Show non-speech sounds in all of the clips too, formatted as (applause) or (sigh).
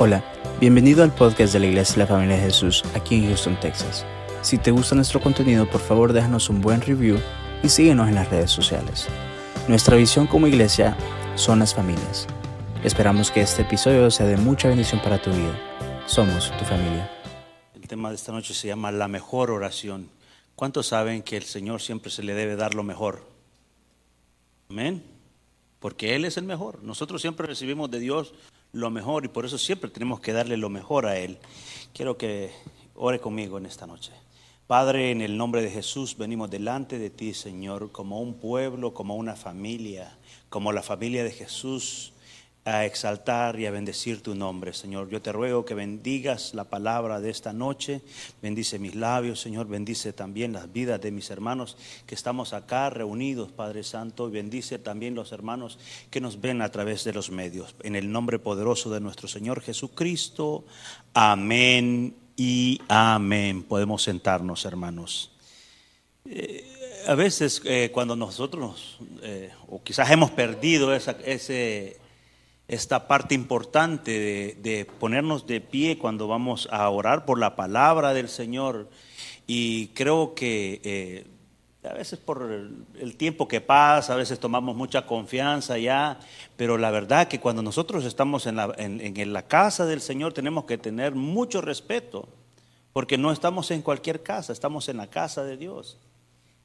Hola, bienvenido al podcast de la Iglesia de la Familia de Jesús aquí en Houston, Texas. Si te gusta nuestro contenido, por favor déjanos un buen review y síguenos en las redes sociales. Nuestra visión como iglesia son las familias. Esperamos que este episodio sea de mucha bendición para tu vida. Somos tu familia. El tema de esta noche se llama la mejor oración. ¿Cuántos saben que el Señor siempre se le debe dar lo mejor? Amén. Porque Él es el mejor. Nosotros siempre recibimos de Dios lo mejor y por eso siempre tenemos que darle lo mejor a Él. Quiero que ore conmigo en esta noche. Padre, en el nombre de Jesús venimos delante de ti, Señor, como un pueblo, como una familia, como la familia de Jesús a exaltar y a bendecir tu nombre, Señor. Yo te ruego que bendigas la palabra de esta noche, bendice mis labios, Señor, bendice también las vidas de mis hermanos que estamos acá reunidos, Padre Santo, y bendice también los hermanos que nos ven a través de los medios. En el nombre poderoso de nuestro Señor Jesucristo, amén y amén. Podemos sentarnos, hermanos. Eh, a veces eh, cuando nosotros, eh, o quizás hemos perdido esa, ese esta parte importante de, ponernos de pie cuando vamos a orar por la palabra del Señor. Y creo que eh, a veces por el, tiempo que pasa, a veces tomamos mucha confianza ya, pero la verdad que cuando nosotros estamos en la, en la casa del Señor tenemos que tener mucho respeto, porque no estamos en cualquier casa, estamos en la casa de Dios.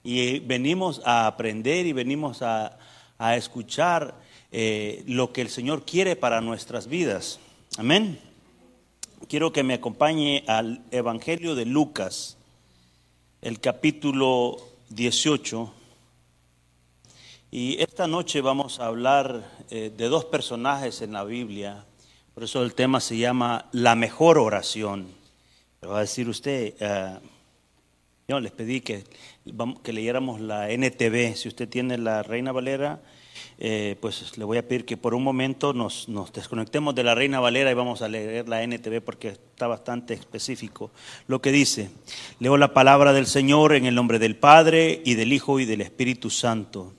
Y venimos a aprender y venimos a, a escuchar eh, lo que el Señor quiere para nuestras vidas. Amén. Quiero que me acompañe al Evangelio de Lucas, el capítulo 18. Y esta noche vamos a hablar eh, de dos personajes en la Biblia. Por eso el tema se llama La mejor oración. va a decir usted, uh, yo les pedí que, que leyéramos la NTV. Si usted tiene la Reina Valera, eh, pues le voy a pedir que por un momento nos, desconectemos de la Reina Valera y vamos a leer la NTV porque está bastante específico. Lo que dice, leo la palabra del Señor en el nombre del Padre y del Hijo y del Espíritu Santo.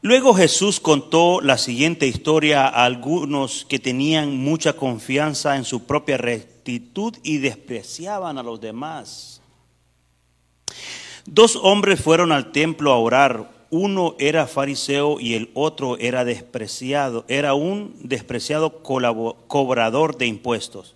Luego Jesús contó la siguiente historia a algunos que tenían mucha confianza en su propia rectitud y despreciaban a los demás. Dos hombres fueron al templo a orar uno era fariseo y el otro era despreciado, era un despreciado cobrador de impuestos.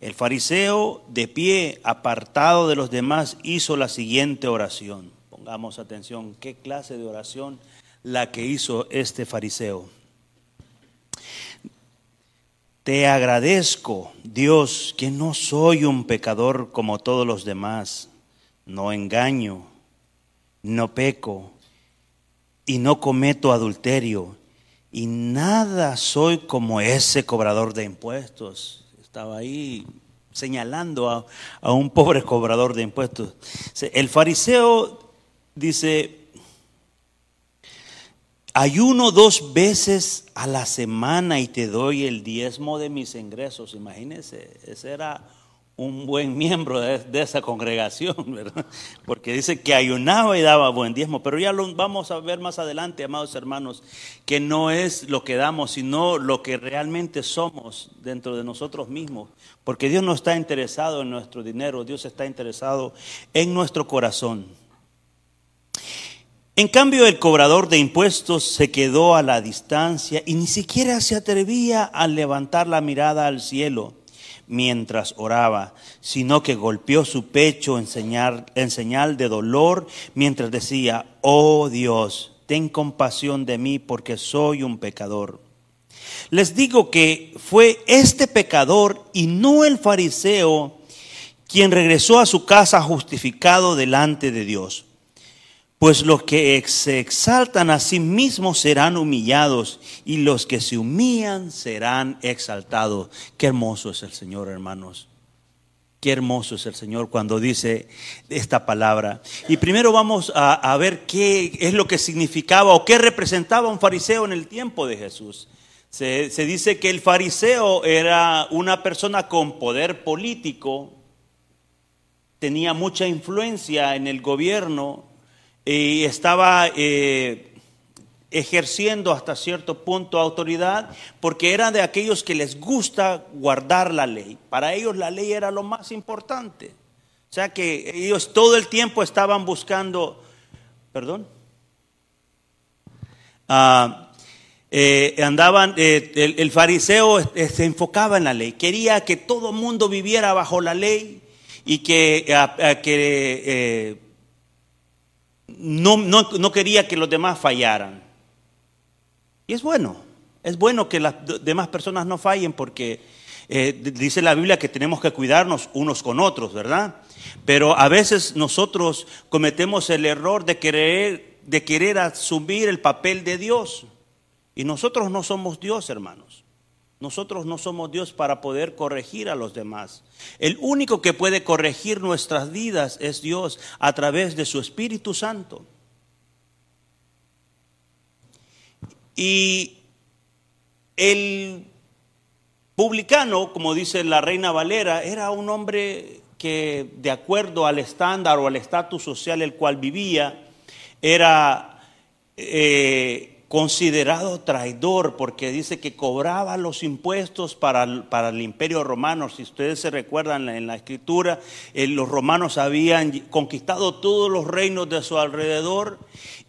El fariseo, de pie, apartado de los demás, hizo la siguiente oración. Pongamos atención, ¿qué clase de oración la que hizo este fariseo? Te agradezco, Dios, que no soy un pecador como todos los demás. No engaño, no peco y no cometo adulterio y nada soy como ese cobrador de impuestos. Estaba ahí señalando a, un pobre cobrador de impuestos. El fariseo dice, ayuno dos veces a la semana y te doy el diezmo de mis ingresos. Imagínense, ese era un buen miembro de, esa congregación, (laughs) ¿verdad? Porque dice que ayunaba y daba buen diezmo, pero ya lo vamos a ver más adelante, amados hermanos, que no es lo que damos, sino lo que realmente somos dentro de nosotros mismos, porque Dios no está interesado en nuestro dinero, Dios está interesado en nuestro corazón. En cambio, el cobrador de impuestos se quedó a la distancia y ni siquiera se atrevía a levantar la mirada al cielo mientras oraba, sino que golpeó su pecho en señal, en señal de dolor mientras decía, oh Dios, ten compasión de mí porque soy un pecador. Les digo que fue este pecador y no el fariseo quien regresó a su casa justificado delante de Dios. Pues los que se exaltan a sí mismos serán humillados y los que se humillan serán exaltados. Qué hermoso es el Señor, hermanos. Qué hermoso es el Señor cuando dice esta palabra. Y primero vamos a, ver qué es lo que significaba o qué representaba un fariseo en el tiempo de Jesús. Se, se dice que el fariseo era una persona con poder político, tenía mucha influencia en el gobierno y estaba eh, ejerciendo hasta cierto punto autoridad porque eran de aquellos que les gusta guardar la ley. Para ellos la ley era lo más importante. O sea que ellos todo el tiempo estaban buscando, perdón, ah, eh, andaban, eh, el, fariseo se enfocaba en la ley, quería que todo mundo viviera bajo la ley y que no, no quería que los demás fallaran. Y es bueno, es bueno que las demás personas no fallen porque dice la Biblia que tenemos que cuidarnos unos con otros, ¿verdad? Pero a veces nosotros cometemos el error de querer, de querer asumir el papel de Dios. Y nosotros no somos Dios, hermanos. Nosotros no somos Dios para poder corregir a los demás. El único que puede corregir nuestras vidas es Dios a través de su Espíritu Santo. Y el publicano, como dice la reina Valera, era un hombre que de acuerdo al estándar o al estatus social el cual vivía, era eh, considerado traidor porque dice que cobraba los impuestos para, para, el imperio romano. Si ustedes se recuerdan en la escritura, eh, los romanos habían conquistado todos los reinos de su alrededor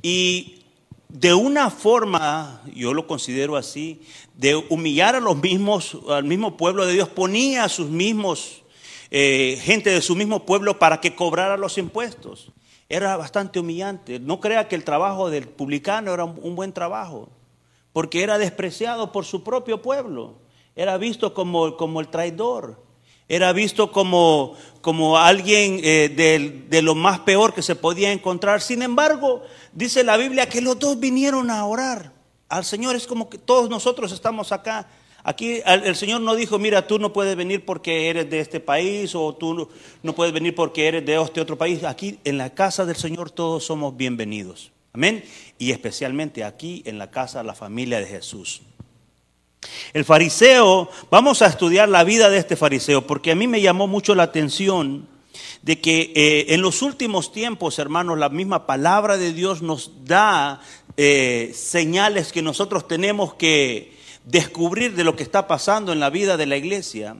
y de una forma, yo lo considero así, de humillar a los mismos, al mismo pueblo de Dios, ponía a sus mismos eh, gente de su mismo pueblo para que cobrara los impuestos. Era bastante humillante. No crea que el trabajo del publicano era un buen trabajo, porque era despreciado por su propio pueblo. Era visto como, como el traidor. Era visto como, como alguien eh, de, de lo más peor que se podía encontrar. Sin embargo, dice la Biblia que los dos vinieron a orar al Señor. Es como que todos nosotros estamos acá Aquí el Señor no dijo, mira, tú no puedes venir porque eres de este país o tú no puedes venir porque eres de este otro país. Aquí en la casa del Señor todos somos bienvenidos. Amén. Y especialmente aquí en la casa de la familia de Jesús. El fariseo, vamos a estudiar la vida de este fariseo porque a mí me llamó mucho la atención de que eh, en los últimos tiempos, hermanos, la misma palabra de Dios nos da eh, señales que nosotros tenemos que descubrir de lo que está pasando en la vida de la iglesia.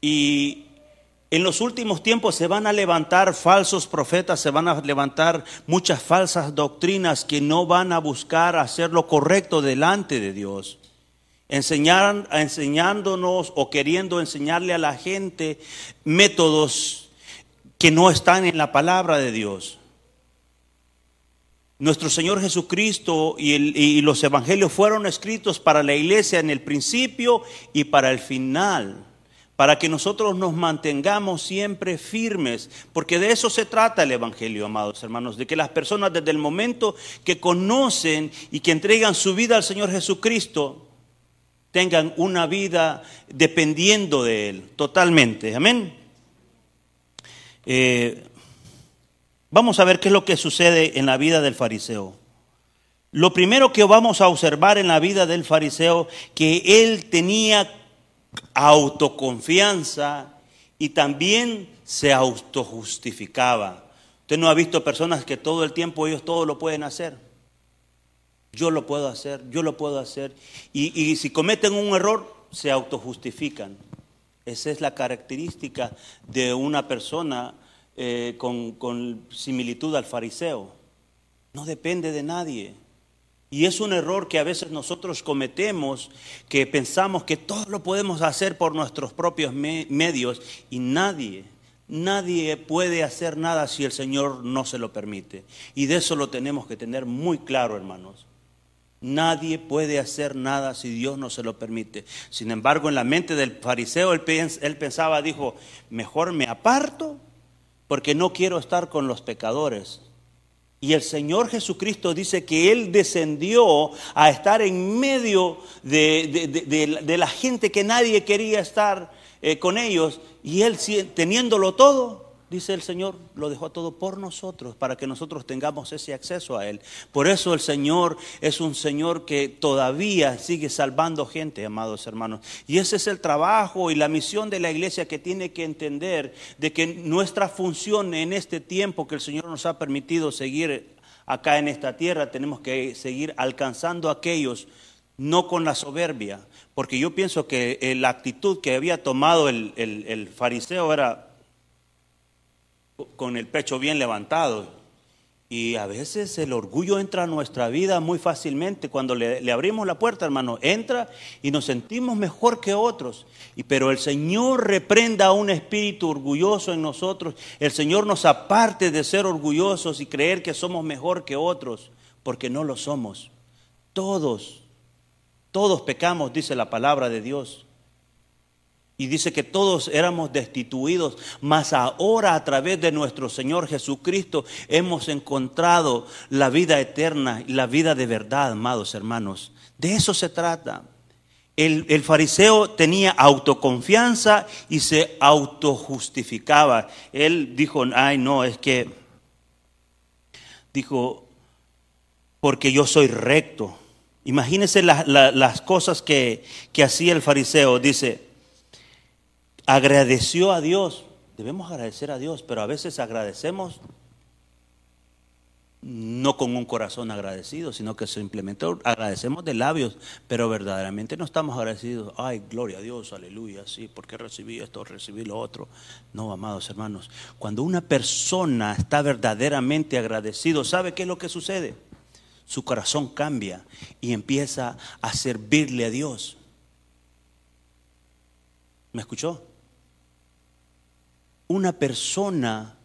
Y en los últimos tiempos se van a levantar falsos profetas, se van a levantar muchas falsas doctrinas que no van a buscar hacer lo correcto delante de Dios. Enseñar, enseñándonos o queriendo enseñarle a la gente métodos que no están en la palabra de Dios. Nuestro Señor Jesucristo y, los evangelios fueron escritos para la iglesia en el principio y para el final, para que nosotros nos mantengamos siempre firmes, porque de eso se trata el evangelio, amados hermanos, de que las personas desde el momento que conocen y que entregan su vida al Señor Jesucristo, tengan una vida dependiendo de Él, totalmente. Amén. Eh, Vamos a ver qué es lo que sucede en la vida del fariseo. Lo primero que vamos a observar en la vida del fariseo, que él tenía autoconfianza y también se autojustificaba. Usted no ha visto personas que todo el tiempo ellos todo lo pueden hacer. Yo lo puedo hacer, yo lo puedo hacer. Y, y si cometen un error, se autojustifican. Esa es la característica de una persona eh, con, similitud al fariseo. No depende de nadie. Y es un error que a veces nosotros cometemos, que pensamos que todo lo podemos hacer por nuestros propios medios y nadie, nadie puede hacer nada si el Señor no se lo permite. Y de eso lo tenemos que tener muy claro, hermanos. Nadie puede hacer nada si Dios no se lo permite. Sin embargo, en la mente del fariseo, él, él pensaba, dijo, mejor me aparto porque no quiero estar con los pecadores. Y el Señor Jesucristo dice que Él descendió a estar en medio de, la gente que nadie quería estar eh, con ellos. Y Él teniéndolo todo, dice el Señor, lo dejó todo por nosotros, para que nosotros tengamos ese acceso a Él. Por eso el Señor es un Señor que todavía sigue salvando gente, amados hermanos. Y ese es el trabajo y la misión de la iglesia que tiene que entender de que nuestra función en este tiempo que el Señor nos ha permitido seguir acá en esta tierra, tenemos que seguir alcanzando a aquellos, no con la soberbia, porque yo pienso que eh, la actitud que había tomado el, el fariseo era con el pecho bien levantado, y a veces el orgullo entra a nuestra vida muy fácilmente. Cuando le, abrimos la puerta, hermano, entra y nos sentimos mejor que otros. Y, pero el Señor reprenda a un espíritu orgulloso en nosotros. El Señor nos aparte de ser orgullosos y creer que somos mejor que otros, porque no lo somos. Todos, todos pecamos, dice la palabra de Dios. Y dice que todos éramos destituidos, mas ahora a través de nuestro Señor Jesucristo hemos encontrado la vida eterna y la vida de verdad, amados hermanos. De eso se trata. El, fariseo tenía autoconfianza y se autojustificaba. Él dijo, ay no, es que, dijo, porque yo soy recto. Imagínense las cosas que, que hacía el fariseo. Dice, agradeció a Dios. Debemos agradecer a Dios, pero a veces agradecemos no con un corazón agradecido, sino que simplemente agradecemos de labios, pero verdaderamente no estamos agradecidos. Ay, gloria a Dios, aleluya, sí, porque recibí esto, recibí lo otro. No, amados hermanos, cuando una persona está verdaderamente agradecido, ¿sabe qué es lo que sucede? Su corazón cambia y empieza a servirle a Dios. ¿Me escuchó? Una persona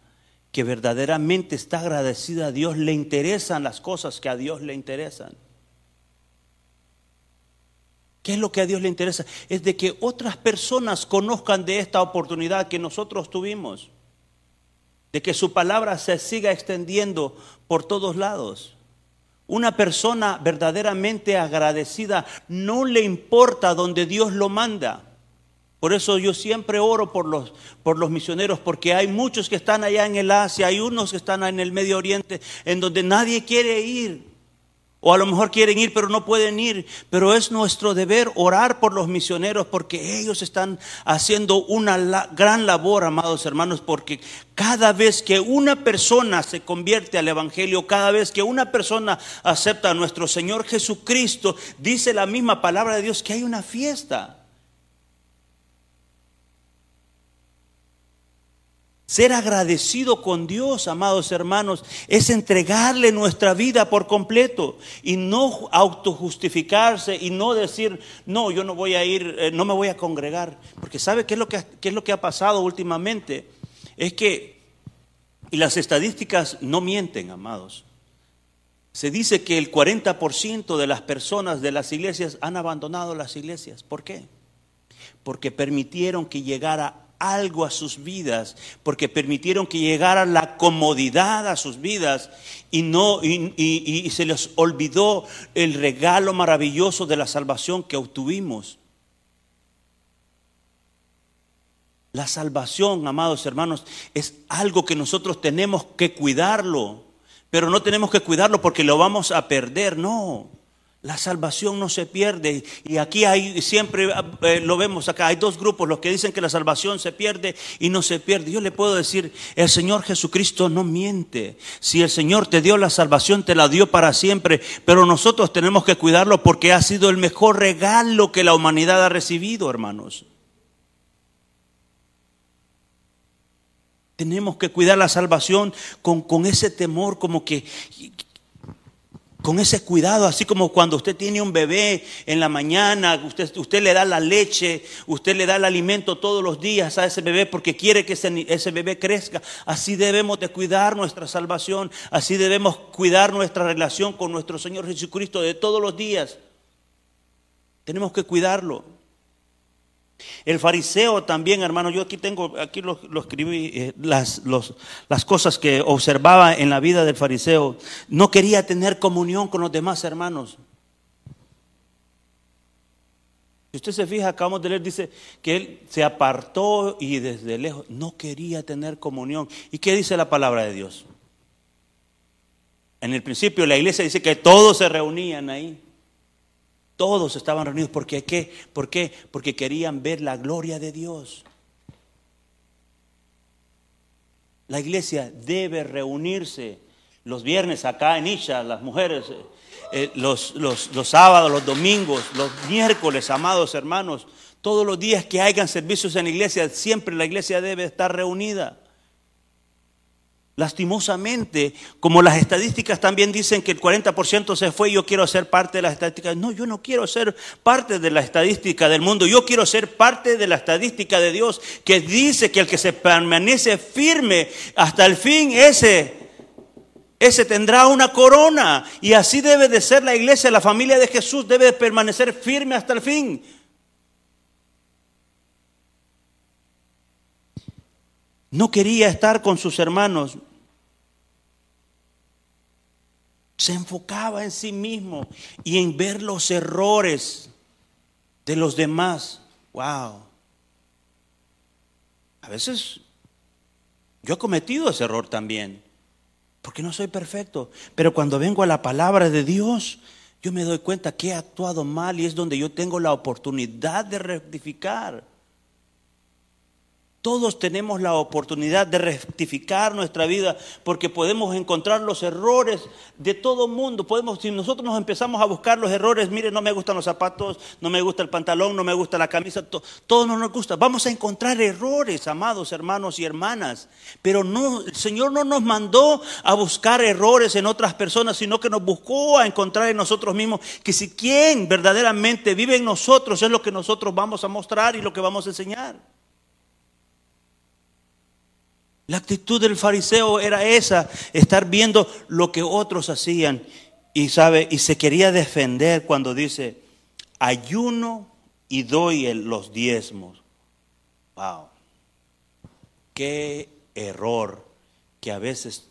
que verdaderamente está agradecida a Dios, le interesan las cosas que a Dios le interesan. ¿Qué es lo que a Dios le interesa? Es de que otras personas conozcan de esta oportunidad que nosotros tuvimos, de que su palabra se siga extendiendo por todos lados. Una persona verdaderamente agradecida no le importa donde Dios lo manda. Por eso yo siempre oro por los, por los misioneros, porque hay muchos que están allá en el Asia, hay unos que están en el Medio Oriente, en donde nadie quiere ir. O a lo mejor quieren ir, pero no pueden ir. Pero es nuestro deber orar por los misioneros, porque ellos están haciendo una gran labor, amados hermanos, porque cada vez que una persona se convierte al Evangelio, cada vez que una persona acepta a nuestro Señor Jesucristo, dice la misma palabra de Dios que hay una fiesta. Ser agradecido con Dios, amados hermanos, es entregarle nuestra vida por completo y no autojustificarse y no decir, no, yo no voy a ir, eh, no me voy a congregar. Porque ¿sabe qué es lo que, es lo que ha pasado últimamente? Es que, y las estadísticas no mienten, amados. Se dice que el 40% de las personas de las iglesias han abandonado las iglesias. ¿Por qué? Porque permitieron que llegara algo a sus vidas, porque permitieron que llegara la comodidad a sus vidas y, no, y, se les olvidó el regalo maravilloso de la salvación que obtuvimos. La salvación, amados hermanos, es algo que nosotros tenemos que cuidarlo, pero no tenemos que cuidarlo porque lo vamos a perder, no. La salvación no se pierde. Y aquí hay, siempre eh, lo vemos acá, hay dos grupos, los que dicen que la salvación se pierde y no se pierde. Yo le puedo decir, el Señor Jesucristo no miente. Si el Señor te dio la salvación, te la dio para siempre. Pero nosotros tenemos que cuidarlo porque ha sido el mejor regalo que la humanidad ha recibido, hermanos. Tenemos que cuidar la salvación con, con ese temor, como que con ese cuidado, así como cuando usted tiene un bebé en la mañana, usted, usted le da la leche, usted le da el alimento todos los días a ese bebé porque quiere que ese, ese bebé crezca. Así debemos de cuidar nuestra salvación, así debemos cuidar nuestra relación con nuestro Señor Jesucristo de todos los días. Tenemos que cuidarlo. El fariseo también, hermano, yo aquí tengo, aquí lo, escribí, eh, las, las cosas que observaba en la vida del fariseo. No quería tener comunión con los demás hermanos. Si usted se fija, acabamos de leer, dice que él se apartó y desde lejos no quería tener comunión. ¿Y qué dice la palabra de Dios? En el principio la iglesia dice que todos se reunían ahí. Todos estaban reunidos. ¿Por qué? ¿Por qué? Porque querían ver la gloria de Dios. La iglesia debe reunirse los viernes acá en Isha, las mujeres, eh, eh, los, los, los sábados, los domingos, los miércoles, amados hermanos, todos los días que hayan servicios en la iglesia, siempre la iglesia debe estar reunida. Lastimosamente, como las estadísticas también dicen que el 40% se fue, yo quiero ser parte de las estadísticas. No, yo no quiero ser parte de la estadística del mundo, yo quiero ser parte de la estadística de Dios que dice que el que se permanece firme hasta el fin, ese, ese tendrá una corona. Y así debe de ser la iglesia, la familia de Jesús debe de permanecer firme hasta el fin. No quería estar con sus hermanos. Se enfocaba en sí mismo y en ver los errores de los demás. Wow. A veces yo he cometido ese error también, porque no soy perfecto. Pero cuando vengo a la palabra de Dios, yo me doy cuenta que he actuado mal y es donde yo tengo la oportunidad de rectificar. Todos tenemos la oportunidad de rectificar nuestra vida porque podemos encontrar los errores de todo mundo. Podemos, si nosotros nos empezamos a buscar los errores, mire, no me gustan los zapatos, no me gusta el pantalón, no me gusta la camisa, todo no nos gusta. Vamos a encontrar errores, amados hermanos y hermanas. Pero no, el Señor no nos mandó a buscar errores en otras personas, sino que nos buscó a encontrar en nosotros mismos que si quien verdaderamente vive en nosotros es lo que nosotros vamos a mostrar y lo que vamos a enseñar. La actitud del fariseo era esa, estar viendo lo que otros hacían y sabe y se quería defender cuando dice ayuno y doy los diezmos. Wow. Qué error que a veces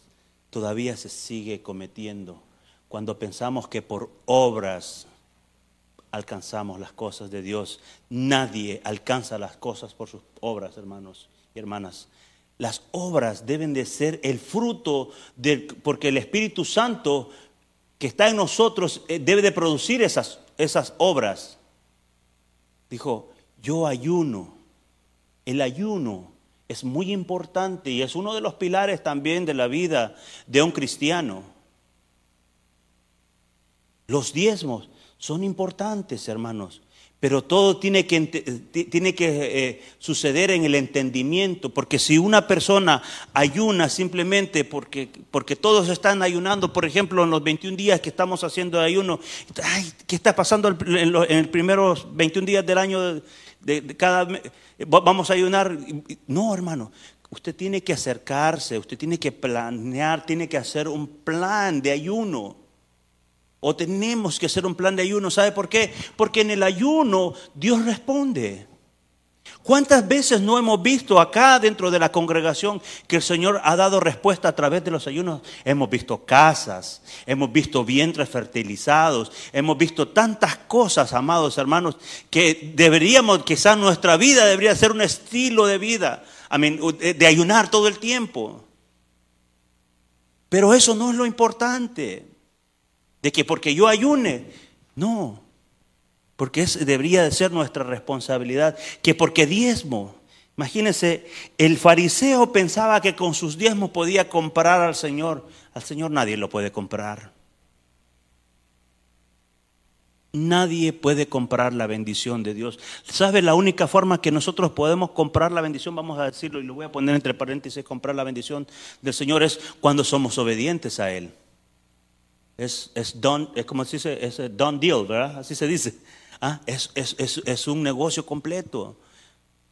todavía se sigue cometiendo cuando pensamos que por obras alcanzamos las cosas de Dios. Nadie alcanza las cosas por sus obras, hermanos y hermanas. Las obras deben de ser el fruto, del, porque el Espíritu Santo que está en nosotros eh, debe de producir esas, esas obras. Dijo, yo ayuno. El ayuno es muy importante y es uno de los pilares también de la vida de un cristiano. Los diezmos son importantes, hermanos. Pero todo tiene que, tiene que eh, suceder en el entendimiento, porque si una persona ayuna simplemente porque, porque todos están ayunando, por ejemplo, en los 21 días que estamos haciendo ayuno, ay, ¿qué está pasando en los, primeros 21 días del año de, de cada Vamos a ayunar. No, hermano, usted tiene que acercarse, usted tiene que planear, tiene que hacer un plan de ayuno. O tenemos que hacer un plan de ayuno. ¿Sabe por qué? Porque en el ayuno Dios responde. ¿Cuántas veces no hemos visto acá dentro de la congregación que el Señor ha dado respuesta a través de los ayunos? Hemos visto casas, hemos visto vientres fertilizados, hemos visto tantas cosas, amados hermanos, que deberíamos, quizás nuestra vida debería ser un estilo de vida, de ayunar todo el tiempo. Pero eso no es lo importante de que porque yo ayune, no, porque debería de ser nuestra responsabilidad, que porque diezmo, imagínense, el fariseo pensaba que con sus diezmos podía comprar al Señor, al Señor nadie lo puede comprar. Nadie puede comprar la bendición de Dios. ¿Sabe la única forma que nosotros podemos comprar la bendición? Vamos a decirlo y lo voy a poner entre paréntesis, comprar la bendición del Señor es cuando somos obedientes a Él. Es, es, don, es como se dice, es don deal, ¿verdad? Así se dice. Ah, es, es, es un negocio completo.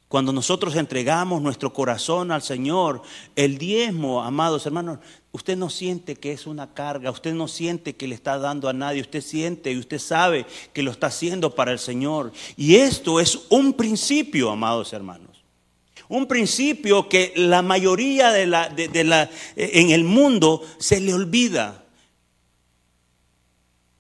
Cuando nosotros entregamos nuestro corazón al Señor, el diezmo, amados hermanos, usted no siente que es una carga, usted no siente que le está dando a nadie, usted siente y usted sabe que lo está haciendo para el Señor. Y esto es un principio, amados hermanos. Un principio que la mayoría de la, de la, en el mundo se le olvida.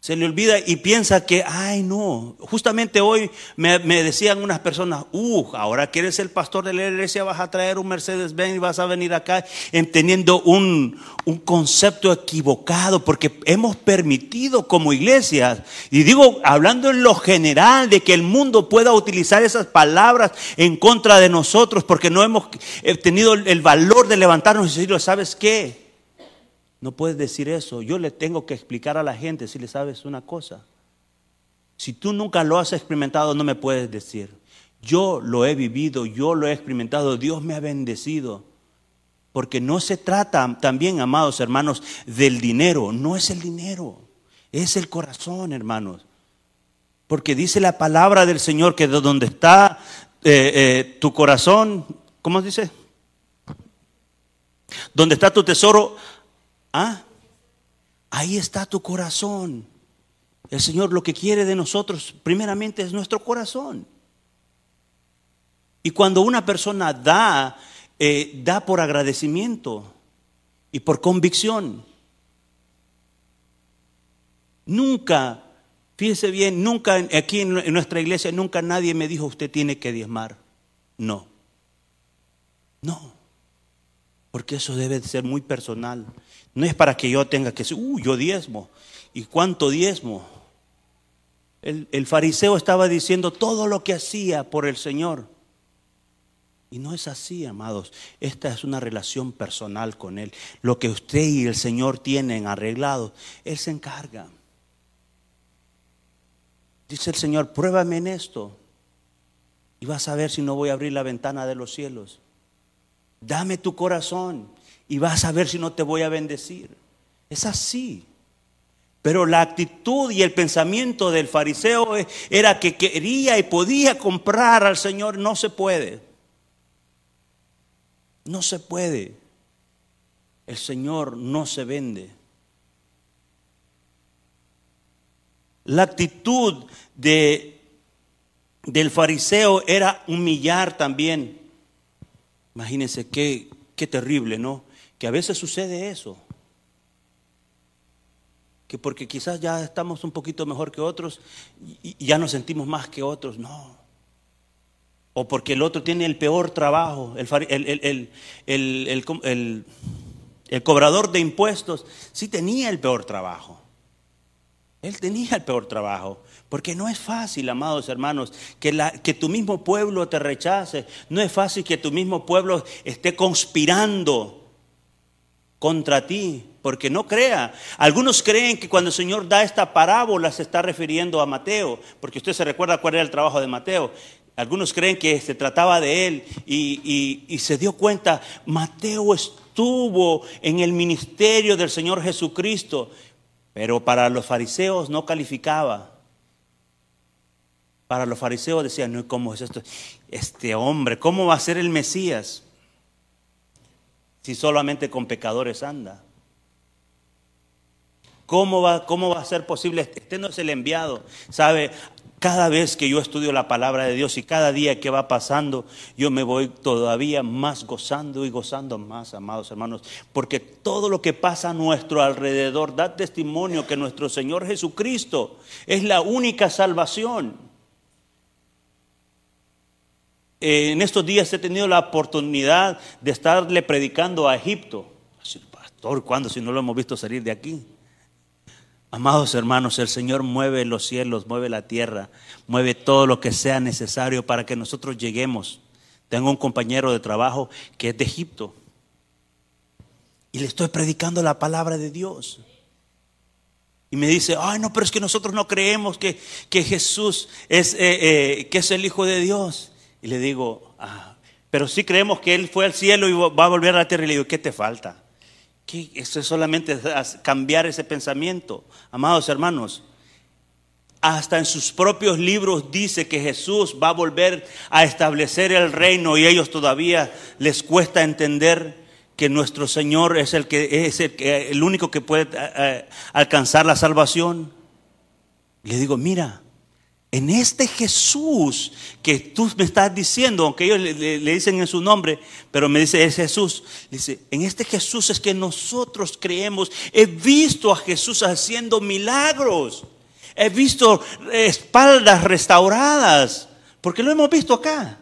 Se le olvida y piensa que, ay no, justamente hoy me, decían unas personas, uh, ahora que eres el pastor de la iglesia vas a traer un Mercedes Benz y vas a venir acá teniendo un, un concepto equivocado, porque hemos permitido como iglesia, y digo, hablando en lo general, de que el mundo pueda utilizar esas palabras en contra de nosotros, porque no hemos tenido el valor de levantarnos y decirlo, ¿sabes qué? No puedes decir eso. Yo le tengo que explicar a la gente si le sabes una cosa. Si tú nunca lo has experimentado, no me puedes decir. Yo lo he vivido, yo lo he experimentado, Dios me ha bendecido. Porque no se trata también, amados hermanos, del dinero, no es el dinero, es el corazón, hermanos. Porque dice la palabra del Señor que de donde está eh, eh, tu corazón, ¿cómo dice? Donde está tu tesoro, ah, ahí está tu corazón. El Señor lo que quiere de nosotros primeramente es nuestro corazón. Y cuando una persona da, eh, da por agradecimiento y por convicción. Nunca, fíjese bien, nunca aquí en nuestra iglesia, nunca nadie me dijo usted tiene que diezmar. No. No. Porque eso debe de ser muy personal. No es para que yo tenga que decir, uh, yo diezmo. ¿Y cuánto diezmo? el, fariseo estaba diciendo todo lo que hacía por el Señor. Y no es así, amados. Esta es una relación personal con Él. Lo que usted y el Señor tienen arreglado, Él se encarga. Dice el Señor, pruébame en esto. Y vas a ver si no voy a abrir la ventana de los cielos. Dame tu corazón y vas a ver si no te voy a bendecir. Es así. Pero la actitud y el pensamiento del fariseo era que quería y podía comprar al Señor. No se puede. No se puede. El Señor no se vende. La actitud de, del fariseo era humillar también. Imagínense qué, qué terrible, ¿no? Que a veces sucede eso que porque quizás ya estamos un poquito mejor que otros y ya nos sentimos más que otros, no. O porque el otro tiene el peor trabajo, el, el, cobrador de impuestos sí tenía el peor trabajo. Él tenía el peor trabajo. Porque no es fácil, amados hermanos, que, la, que tu mismo pueblo te rechace. No es fácil que tu mismo pueblo esté conspirando contra ti, porque no crea. Algunos creen que cuando el Señor da esta parábola se está refiriendo a Mateo, porque usted se recuerda cuál era el trabajo de Mateo. Algunos creen que se trataba de él y, y se dio cuenta, Mateo estuvo en el ministerio del Señor Jesucristo, pero para los fariseos no calificaba. Para los fariseos decían, no, ¿cómo es esto? Este hombre, ¿cómo va a ser el Mesías? Si solamente con pecadores anda? ¿Cómo va, ¿Cómo va a ser posible? Este no es el enviado. ¿Sabe? Cada vez que yo estudio la palabra de Dios y cada día que va pasando, yo me voy todavía más gozando y gozando más, amados hermanos, porque todo lo que pasa a nuestro alrededor da testimonio que nuestro Señor Jesucristo es la única salvación. Eh, en estos días he tenido la oportunidad de estarle predicando a Egipto. Pastor, ¿cuándo si no lo hemos visto salir de aquí? Amados hermanos, el Señor mueve los cielos, mueve la tierra, mueve todo lo que sea necesario para que nosotros lleguemos. Tengo un compañero de trabajo que es de Egipto y le estoy predicando la palabra de Dios. Y me dice, ay no, pero es que nosotros no creemos que, Jesús es, eh, eh, que es el Hijo de Dios. Y le digo, ah, pero sí creemos que Él fue al cielo y va a volver a la tierra. Y le digo, ¿qué te falta? ¿Qué? Eso es solamente cambiar ese pensamiento. Amados hermanos, hasta en sus propios libros dice que Jesús va a volver a establecer el reino y ellos todavía les cuesta entender que nuestro Señor es el que es el, único que puede eh, eh, alcanzar la salvación. Le digo, mira, en este Jesús que tú me estás diciendo, aunque ellos le, dicen en su nombre, pero me dice es Jesús, dice, en este Jesús es que nosotros creemos. He visto a Jesús haciendo milagros. He visto espaldas restauradas, porque lo hemos visto acá.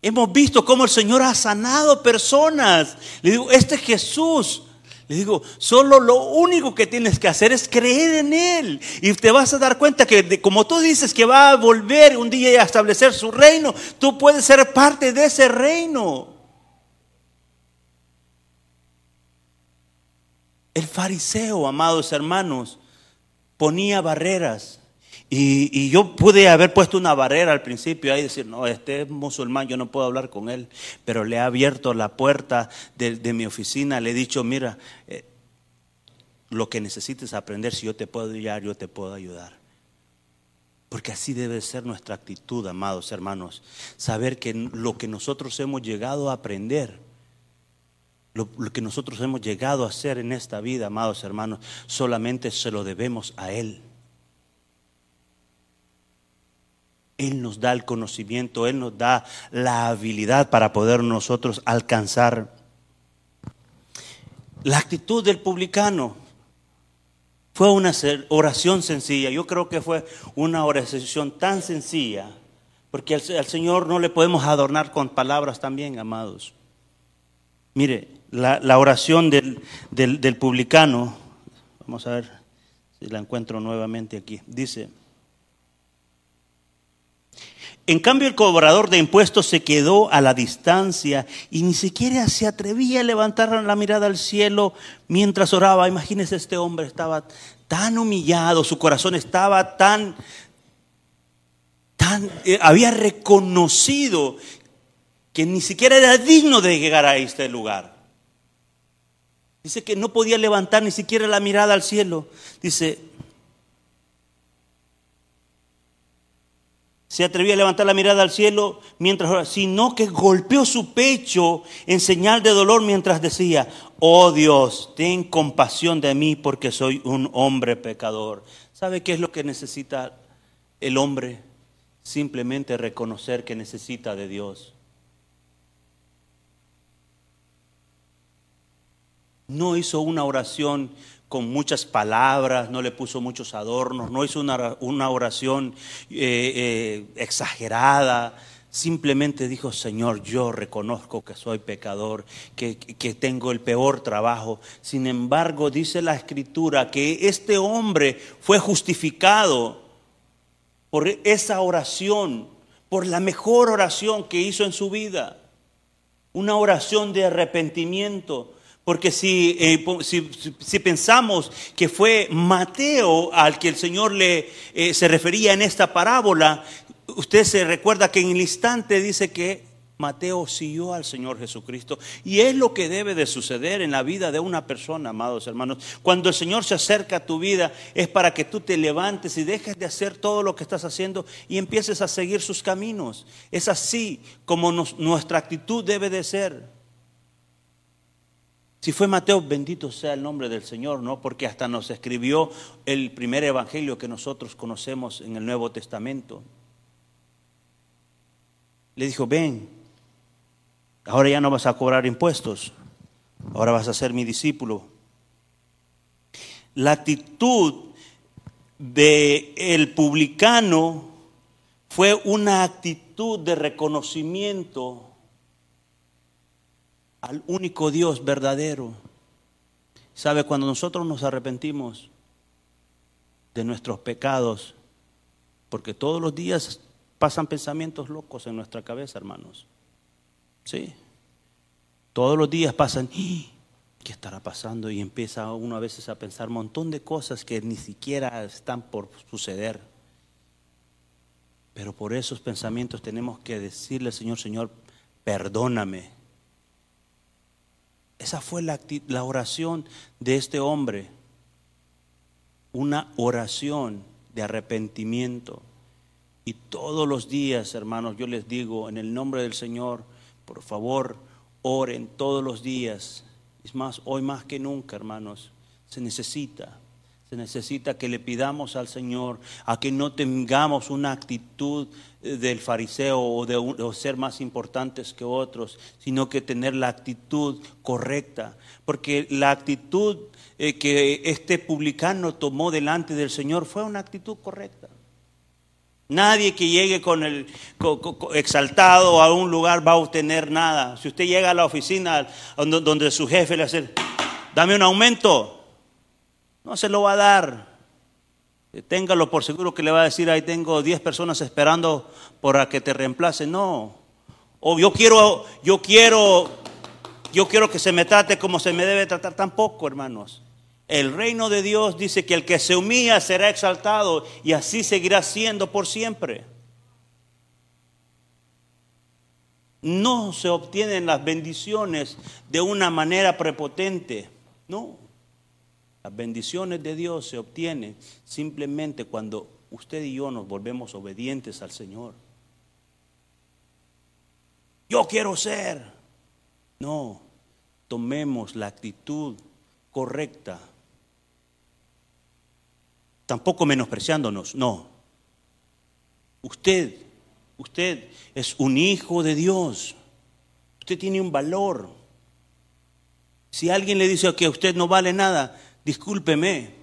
Hemos visto cómo el Señor ha sanado personas. Le digo, este Jesús le digo, solo lo único que tienes que hacer es creer en Él. Y te vas a dar cuenta que como tú dices que va a volver un día a establecer su reino, tú puedes ser parte de ese reino. El fariseo, amados hermanos, ponía barreras. Y, yo pude haber puesto una barrera al principio ahí y decir, no, este es musulmán, yo no puedo hablar con él. Pero le he abierto la puerta de, mi oficina, le he dicho, mira, eh, lo que necesites aprender, si yo te puedo ayudar, yo te puedo ayudar. Porque así debe ser nuestra actitud, amados hermanos. Saber que lo que nosotros hemos llegado a aprender, lo, que nosotros hemos llegado a hacer en esta vida, amados hermanos, solamente se lo debemos a Él. Él nos da el conocimiento, Él nos da la habilidad para poder nosotros alcanzar. La actitud del publicano fue una oración sencilla. Yo creo que fue una oración tan sencilla, porque al, Señor no le podemos adornar con palabras también, amados. Mire, la, oración del, del publicano, vamos a ver si la encuentro nuevamente aquí, dice, en cambio, el cobrador de impuestos se quedó a la distancia y ni siquiera se atrevía a levantar la mirada al cielo mientras oraba. Imagínese, este hombre estaba tan humillado, su corazón estaba tan, tan, eh, había reconocido que ni siquiera era digno de llegar a este lugar. Dice que no podía levantar ni siquiera la mirada al cielo. Dice, se atrevía a levantar la mirada al cielo mientras sino que golpeó su pecho en señal de dolor mientras decía, oh Dios, ten compasión de mí porque soy un hombre pecador. ¿Sabe qué es lo que necesita el hombre? Simplemente reconocer que necesita de Dios. No hizo una oración con muchas palabras, no le puso muchos adornos, no hizo una, oración eh, eh, exagerada, simplemente dijo, Señor, yo reconozco que soy pecador, que, que tengo el peor trabajo. Sin embargo, dice la escritura que este hombre fue justificado por esa oración, por la mejor oración que hizo en su vida, una oración de arrepentimiento porque eh, si, si, pensamos que fue Mateo al que el Señor le, eh, se refería en esta parábola, usted se recuerda que en el instante dice que Mateo siguió al Señor Jesucristo. Y es lo que debe de suceder en la vida de una persona, amados hermanos. Cuando el Señor se acerca a tu vida es para que tú te levantes y dejes de hacer todo lo que estás haciendo y empieces a seguir sus caminos. Es así como nuestra actitud debe de ser. Si fue Mateo, bendito sea el nombre del Señor, ¿no? Porque hasta nos escribió el primer evangelio que nosotros conocemos en el Nuevo Testamento. Le dijo, ven, ahora ya no vas a cobrar impuestos, ahora vas a ser mi discípulo. La actitud de el publicano fue una actitud de reconocimiento al único Dios verdadero. ¿Sabe? Cuando nosotros nos arrepentimos de nuestros pecados, porque todos los días pasan pensamientos locos en nuestra cabeza, hermanos. ¿Sí? Todos los días pasan, ¿qué estará pasando? Y empieza uno a veces a pensar un montón de cosas que ni siquiera están por suceder. Pero por esos pensamientos tenemos que decirle al Señor, Señor, perdóname esa fue la, oración de este hombre. Una oración de arrepentimiento. Y todos los días, hermanos, yo les digo, en el nombre del Señor, por favor, oren todos los días. Es más, hoy más que nunca, hermanos, se necesita se necesita que le pidamos al Señor a que no tengamos una actitud eh, del fariseo o de, ser más importantes que otros, sino que tener la actitud correcta. Porque la actitud eh, que este publicano tomó delante del Señor fue una actitud correcta. Nadie que llegue con el exaltado a un lugar va a obtener nada. Si usted llega a la oficina donde, donde su jefe le hace, dame un aumento, no se lo va a dar. Téngalo por seguro que le va a decir, ahí tengo 10 personas esperando para que te reemplace. No. O yo quiero, yo quiero, yo quiero que se me trate como se me debe tratar. Tampoco, hermanos. El reino de Dios dice que el que se humilla será exaltado y así seguirá siendo por siempre. No se obtienen las bendiciones de una manera prepotente, no. Bendiciones de Dios se obtienen simplemente cuando usted y yo nos volvemos obedientes al Señor. Yo quiero ser. No, tomemos la actitud correcta. Tampoco menospreciándonos, no. Usted, usted es un hijo de Dios. Usted tiene un valor. Si alguien le dice que usted no vale nada, discúlpeme.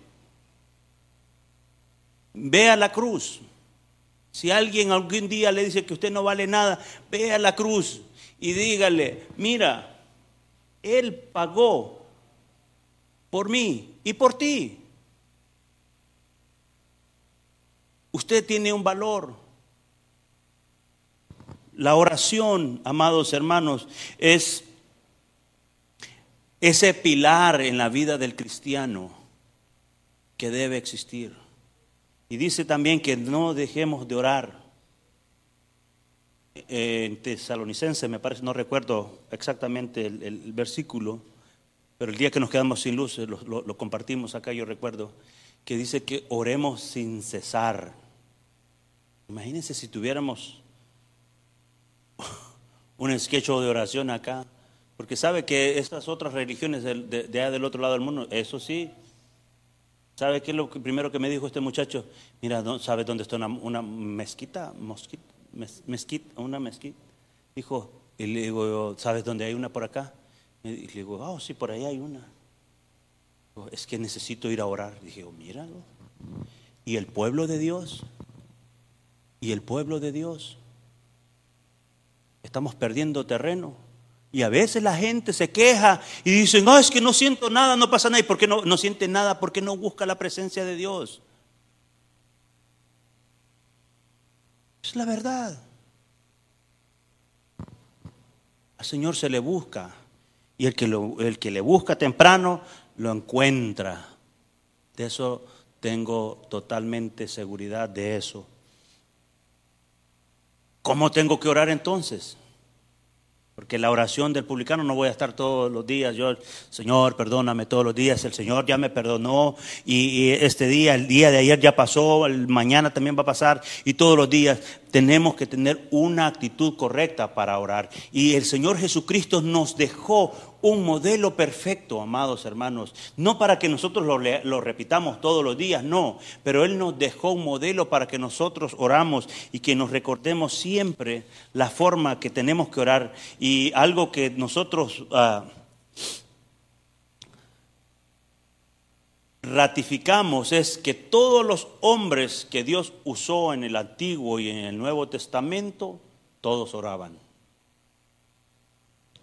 Vea la cruz. Si alguien algún día le dice que usted no vale nada, vea la cruz y dígale, mira, Él pagó por mí y por ti. Usted tiene un valor. La oración, amados hermanos, es ese pilar en la vida del cristiano que debe existir. Y dice también que no dejemos de orar. En Tesalonicense, me parece, no recuerdo exactamente el, versículo, pero el día que nos quedamos sin luz, lo, lo compartimos acá, yo recuerdo, que dice que oremos sin cesar. Imagínense si tuviéramos (laughs) un esquecho de oración acá, porque sabe que estas otras religiones de, allá del otro lado del mundo, eso sí, ¿sabe qué es lo primero que me dijo este muchacho? Mira, ¿sabe dónde está una, mezquita? mezquita? ¿Una mezquita? Dijo, y le digo, ¿sabes dónde hay una por acá? Y le digo, oh, sí, por ahí hay una. Es que necesito ir a orar. Dije, oh, míralo. Y el pueblo de Dios, y el pueblo de Dios, estamos perdiendo terreno. Y a veces la gente se queja y dice, no, es que no siento nada, no pasa nada. ¿Y por qué no, no siente nada? Porque no busca la presencia de Dios. Es la verdad. Al Señor se le busca. Y el que, el que le busca temprano, lo encuentra. De eso tengo totalmente seguridad de eso. ¿Cómo tengo que orar entonces? Porque la oración del publicano no voy a estar todos los días. Yo, Señor, perdóname todos los días. El Señor ya me perdonó. Y, este día, el día de ayer ya pasó. El mañana también va a pasar. Y todos los días tenemos que tener una actitud correcta para orar. Y el Señor Jesucristo nos dejó un modelo perfecto, amados hermanos. No para que nosotros lo, repitamos todos los días, no. Pero Él nos dejó un modelo para que nosotros oramos y que nos recordemos siempre la forma que tenemos que orar. Algo que nosotros... Ah, ratificamos es que todos los hombres que Dios usó en el Antiguo y en el Nuevo Testamento, todos oraban.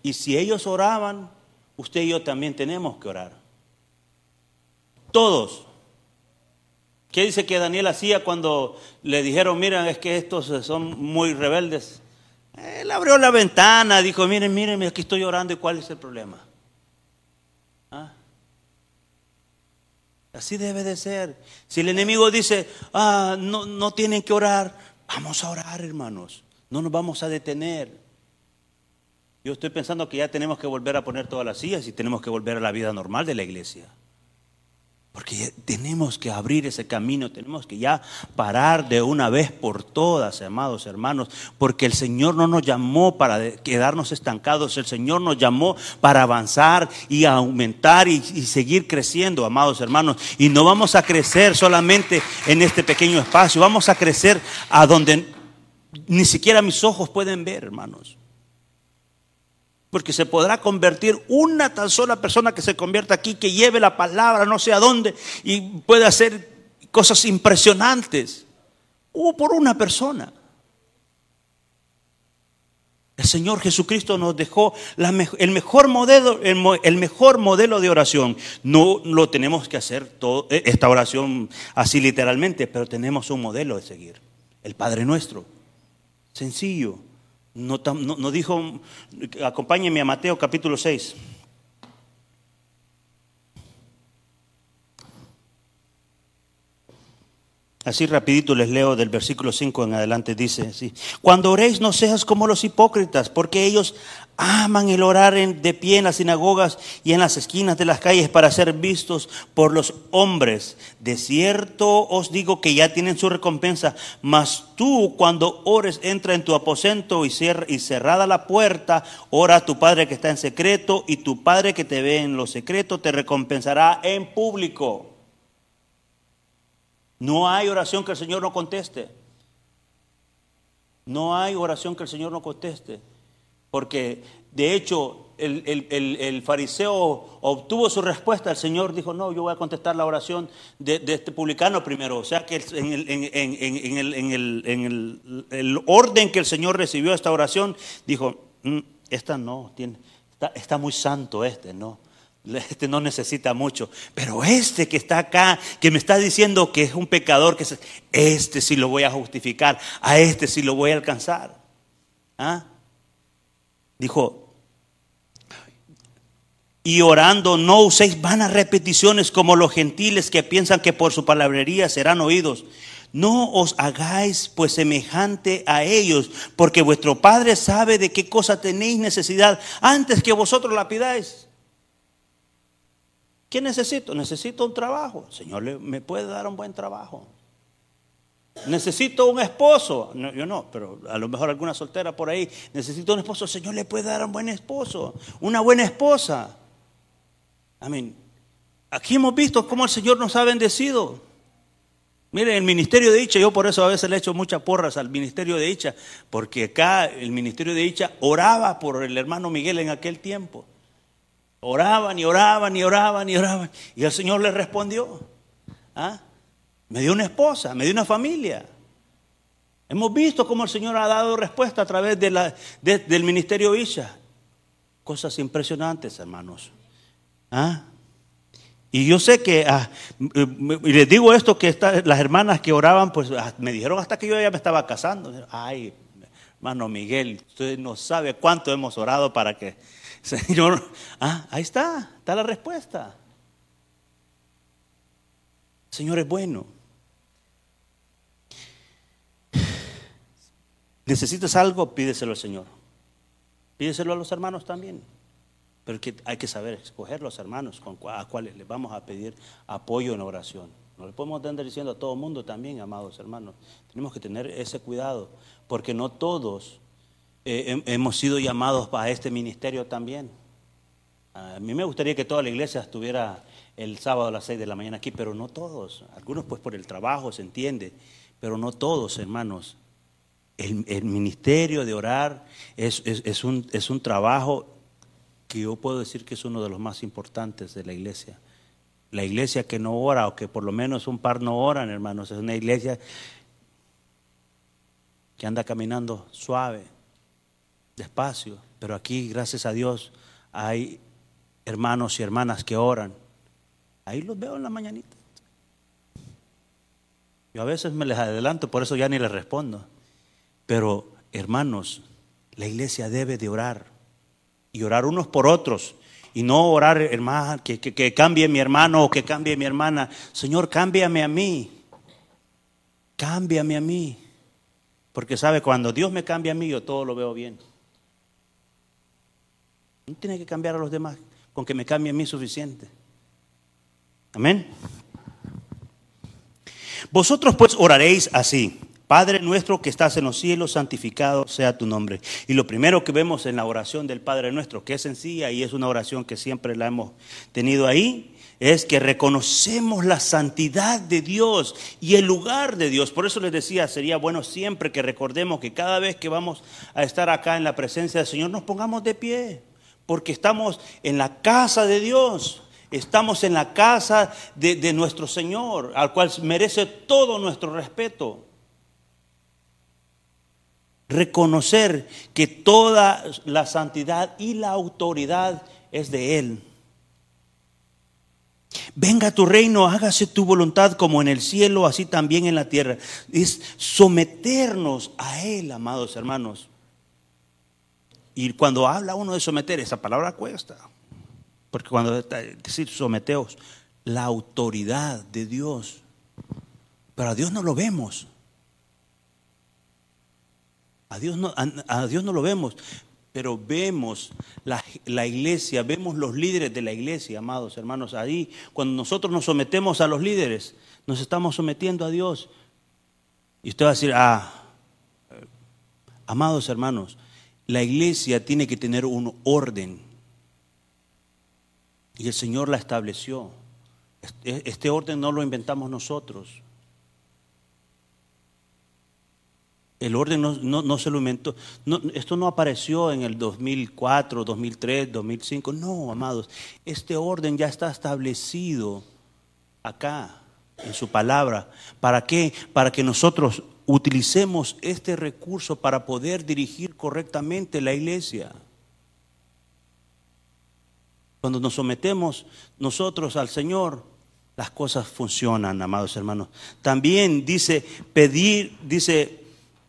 Y si ellos oraban, usted y yo también tenemos que orar. Todos. ¿Qué dice que Daniel hacía cuando le dijeron, miren, es que estos son muy rebeldes? Él abrió la ventana, dijo, miren, miren, aquí estoy orando y cuál es el problema. ¿Ah? Así debe de ser. Si el enemigo dice, ah, no, no tienen que orar, vamos a orar, hermanos. No nos vamos a detener. Yo estoy pensando que ya tenemos que volver a poner todas las sillas y tenemos que volver a la vida normal de la iglesia. Porque tenemos que abrir ese camino, tenemos que ya parar de una vez por todas, amados hermanos, porque el Señor no nos llamó para quedarnos estancados, el Señor nos llamó para avanzar y aumentar y, seguir creciendo, amados hermanos. Y no vamos a crecer solamente en este pequeño espacio, vamos a crecer a donde ni siquiera mis ojos pueden ver, hermanos porque se podrá convertir una tan sola persona que se convierta aquí, que lleve la palabra no sé a dónde y puede hacer cosas impresionantes. O por una persona. El Señor Jesucristo nos dejó el, mejor modelo, el, mejor modelo de oración. No lo tenemos que hacer eh, esta oración así literalmente, pero tenemos un modelo de seguir. El Padre nuestro. Sencillo no, no, dijo, acompáñenme a Mateo capítulo 6. Así rapidito les leo del versículo 5 en adelante, dice así, cuando oréis no seas como los hipócritas, porque ellos aman el orar de pie en las sinagogas y en las esquinas de las calles para ser vistos por los hombres. De cierto os digo que ya tienen su recompensa, mas tú cuando ores entra en tu aposento y, y cerrada la puerta, ora a tu Padre que está en secreto y tu Padre que te ve en lo secreto te recompensará en público. No hay oración que el Señor no conteste. No hay oración que el Señor no conteste. Porque de hecho el, fariseo obtuvo su respuesta. El Señor dijo, no, yo voy a contestar la oración de, este publicano primero. O sea que en, el, orden que el Señor recibió esta oración, dijo, mm, esta no, tiene, está muy santo este, no. Este no necesita mucho. Pero este que está acá, que me está diciendo que es un pecador, que este sí lo voy a justificar, a este sí lo voy a alcanzar. ¿Ah? Dijo, y orando no uséis vanas repeticiones como los gentiles que piensan que por su palabrería serán oídos. No os hagáis pues semejante a ellos, porque vuestro Padre sabe de qué cosa tenéis necesidad antes que vosotros la pidáis. ¿Qué necesito? Necesito un trabajo. Señor, ¿me puede dar un buen trabajo? Necesito un esposo. yo no, pero a lo mejor alguna soltera por ahí. Necesito un esposo. Señor, ¿le puede dar un buen esposo? Una buena esposa. Amén. Aquí hemos visto cómo el Señor nos ha bendecido. Miren, el ministerio de dicha, yo por eso a veces le echo muchas porras al ministerio de dicha, porque acá el ministerio de dicha oraba por el hermano Miguel en aquel tiempo. Oraban y oraban y oraban y oraban. Y el Señor les respondió. ¿Ah? Me dio una esposa, me dio una familia. Hemos visto cómo el Señor ha dado respuesta a través de la, del ministerio Isha. Cosas impresionantes, hermanos. ¿Ah? Y yo sé que, ah, y les digo esto, que las hermanas que oraban, pues ah, me dijeron hasta que yo ya me estaba casando. Ay, hermano Miguel, usted no sabe cuánto hemos orado para que Señor, ah, ahí está, está la respuesta. Señor es bueno. ¿Necesitas algo? Pídeselo al Señor. Pídeselo a los hermanos también. Pero hay que saber escoger los hermanos a cuales les vamos a pedir apoyo en oración. No le podemos andar diciendo a todo mundo también, amados hermanos. Tenemos que tener ese cuidado, porque no todos eh, hemos sido llamados para este ministerio también. A mí me gustaría que toda la iglesia estuviera el sábado a las 6 de la mañana aquí, pero no todos. Algunos pues por el trabajo se entiende, pero no todos, hermanos. El, ministerio de orar es, es, un, es un trabajo que yo puedo decir que es uno de los más importantes de la iglesia. La iglesia que no ora, o que por lo menos un par no oran, hermanos, es una iglesia que anda caminando suave, despacio, pero aquí, gracias a Dios, hay hermanos y hermanas que oran. Ahí los veo en la mañanita. Yo a veces me les adelanto, por eso ya ni les respondo. Pero, hermanos, la iglesia debe de orar y orar unos por otros. Y no orar, hermano, que, que, cambie mi hermano o que cambie mi hermana. Señor, cámbiame a mí. Cámbiame a mí. Porque sabe, cuando Dios me cambia a mí, yo todo lo veo bien. No tiene que cambiar a los demás, con que me cambie a mí suficiente. Amén. Vosotros pues oraréis así. Padre nuestro que estás en los cielos, santificado sea tu nombre. Y lo primero que vemos en la oración del Padre nuestro, que es sencilla y es una oración que siempre la hemos tenido ahí, es que reconocemos la santidad de Dios y el lugar de Dios. Por eso les decía, sería bueno siempre que recordemos que cada vez que vamos a estar acá en la presencia del Señor, nos pongamos de pie porque estamos en la casa de Dios, estamos en la casa de, nuestro Señor, al cual merece todo nuestro respeto. Reconocer que toda la santidad y la autoridad es de Él. Venga tu reino, hágase tu voluntad como en el cielo, así también en la tierra. Es someternos a Él, amados hermanos. Y cuando habla uno de someter, esa palabra cuesta. Porque cuando decir someteos, la autoridad de Dios. Pero a Dios no lo vemos. A Dios no, a, Dios no lo vemos, pero vemos la, la, iglesia, vemos los líderes de la iglesia, amados hermanos. Ahí, cuando nosotros nos sometemos a los líderes, nos estamos sometiendo a Dios. Y usted va a decir, ah, amados hermanos, la iglesia tiene que tener un orden. Y el Señor la estableció. Este, este orden no lo inventamos nosotros. El orden no, se lo inventó. esto no apareció en el 2004, 2003, 2005. No, amados. Este orden ya está establecido acá, en su palabra. ¿Para qué? Para que nosotros utilicemos este recurso para poder dirigir correctamente la iglesia. Cuando nos sometemos nosotros al Señor, las cosas funcionan, amados hermanos. También dice pedir, dice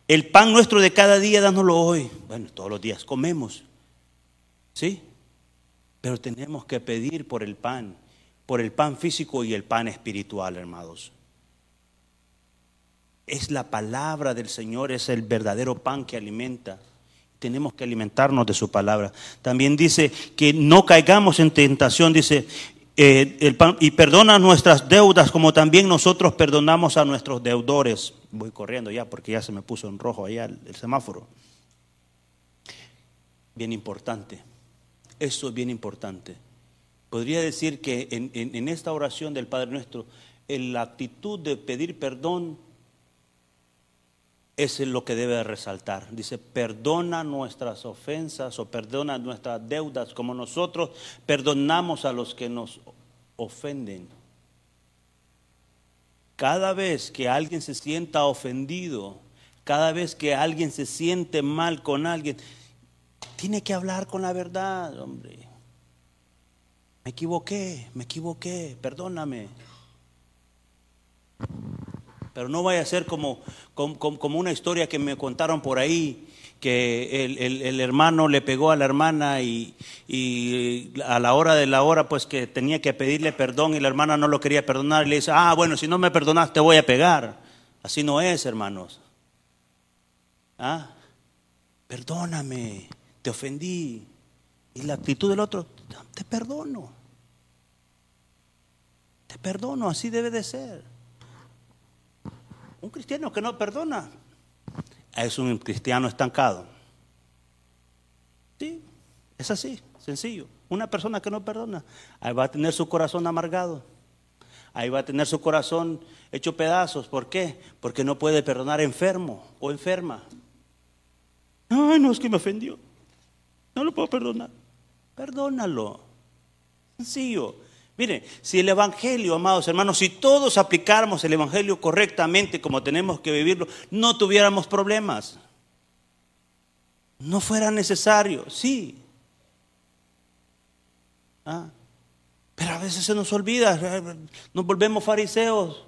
el pan nuestro de cada día, dánoslo hoy. Bueno, todos los días comemos. ¿Sí? Pero tenemos que pedir por el pan, por el pan físico y el pan espiritual, hermanos. Es la palabra del Señor, es el verdadero pan que alimenta. Tenemos que alimentarnos de su palabra. También dice que no caigamos en tentación, dice, eh, y perdona nuestras deudas como también nosotros perdonamos a nuestros deudores. Voy corriendo ya porque ya se me puso en rojo allá el, semáforo. Bien importante. Eso es bien importante. Podría decir que en, esta oración del Padre Nuestro, la actitud de pedir perdón es lo que debe resaltar. Dice, perdona nuestras ofensas o perdona nuestras deudas como nosotros perdonamos a los que nos ofenden. Cada vez que alguien se sienta ofendido, cada vez que alguien se siente mal con alguien, tiene que hablar con la verdad, hombre. Me equivoqué, me equivoqué, perdóname. Pero no vaya a ser como, como, una historia que me contaron por ahí, que el, hermano le pegó a la hermana y, a la hora de la hora pues que tenía que pedirle perdón y la hermana no lo quería perdonar y le dice, ah, bueno, si no me perdonas te voy a pegar. Así no es, hermanos. ¿Ah? Perdóname, te ofendí. Y la actitud del otro, te perdono. Te perdono, así debe de ser. Un cristiano que no perdona es un cristiano estancado. Sí, es así, sencillo. Una persona que no perdona, ahí va a tener su corazón amargado. Ahí va a tener su corazón hecho pedazos. ¿Por qué? Porque no puede perdonar enfermo o enferma. Ay, no, es que me ofendió. No lo puedo perdonar. Perdónalo. Sencillo. Miren, si el Evangelio, amados hermanos, si todos aplicáramos el Evangelio correctamente como tenemos que vivirlo, no tuviéramos problemas. No fuera necesario, sí. Ah, pero a veces se nos olvida, nos volvemos fariseos,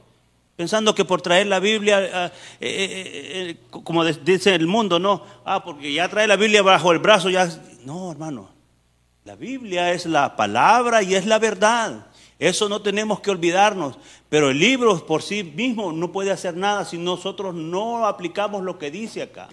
pensando que por traer la Biblia, eh, eh, eh, como dice el mundo, no, ah, porque ya trae la Biblia bajo el brazo, ya, no, hermano, la Biblia es la palabra y es la verdad. Eso no tenemos que olvidarnos. Pero el libro por sí mismo no puede hacer nada si nosotros no aplicamos lo que dice acá.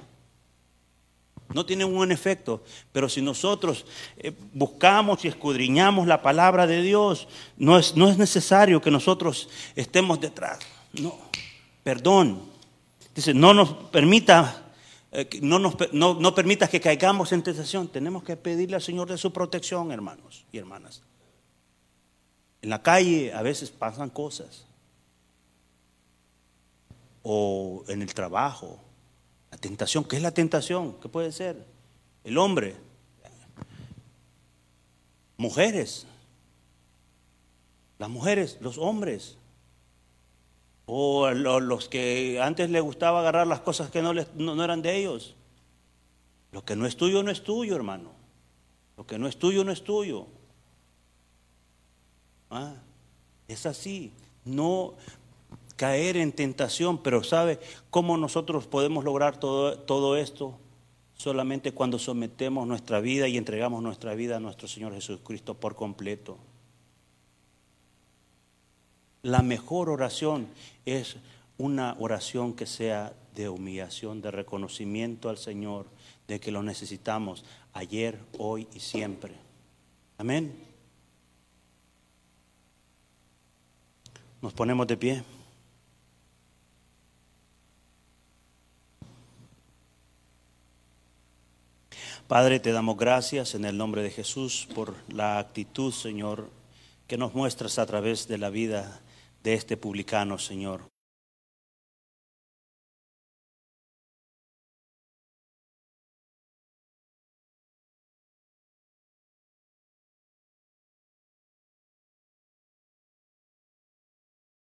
No tiene un buen efecto. Pero si nosotros eh, buscamos y escudriñamos la palabra de Dios, no es, no es necesario que nosotros estemos detrás. No. Perdón. Dice, no nos permita eh, no, nos, no, permitas que caigamos en tentación. Tenemos que pedirle al Señor de su protección, hermanos y hermanas. En la calle a veces pasan cosas. O en el trabajo. La tentación, ¿qué es la tentación? ¿Qué puede ser? El hombre. Mujeres. Las mujeres, los hombres. O los que antes les gustaba agarrar las cosas que no, no, eran de ellos. Lo que no es tuyo no es tuyo, hermano. Lo que no es tuyo no es tuyo. Ah, es así. No caer en tentación, pero ¿sabe cómo nosotros podemos lograr todo, todo esto? Solamente cuando sometemos nuestra vida y entregamos nuestra vida a nuestro Señor Jesucristo por completo. La mejor oración es una oración que sea de humillación, de reconocimiento al Señor, de que lo necesitamos ayer, hoy y siempre. Amén. Nos ponemos de pie. Padre, te damos gracias en el nombre de Jesús por la actitud, Señor, que nos muestras a través de la vida de este publicano, Señor.